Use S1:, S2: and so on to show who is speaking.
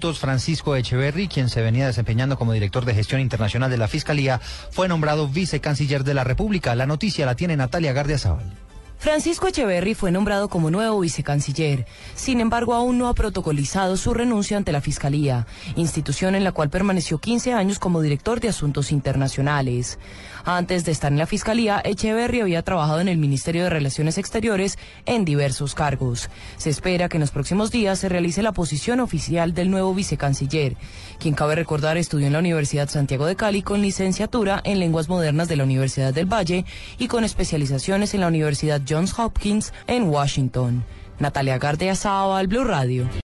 S1: Francisco Echeverry, quien se venía desempeñando como director de gestión internacional de la Fiscalía, fue nombrado vicecanciller de la República. La noticia la tiene Natalia Gardiazabal.
S2: Francisco Echeverry fue nombrado como nuevo vicecanciller. Sin embargo, aún no ha protocolizado su renuncia ante la Fiscalía, institución en la cual permaneció 15 años como director de Asuntos Internacionales. Antes de estar en la Fiscalía, Echeverry había trabajado en el Ministerio de Relaciones Exteriores en diversos cargos. Se espera que en los próximos días se realice la posición oficial del nuevo vicecanciller, quien cabe recordar estudió en la Universidad Santiago de Cali con licenciatura en Lenguas Modernas de la Universidad del Valle y con especializaciones en la Universidad Johns Hopkins en Washington. Natalia Gardea al Blue Radio.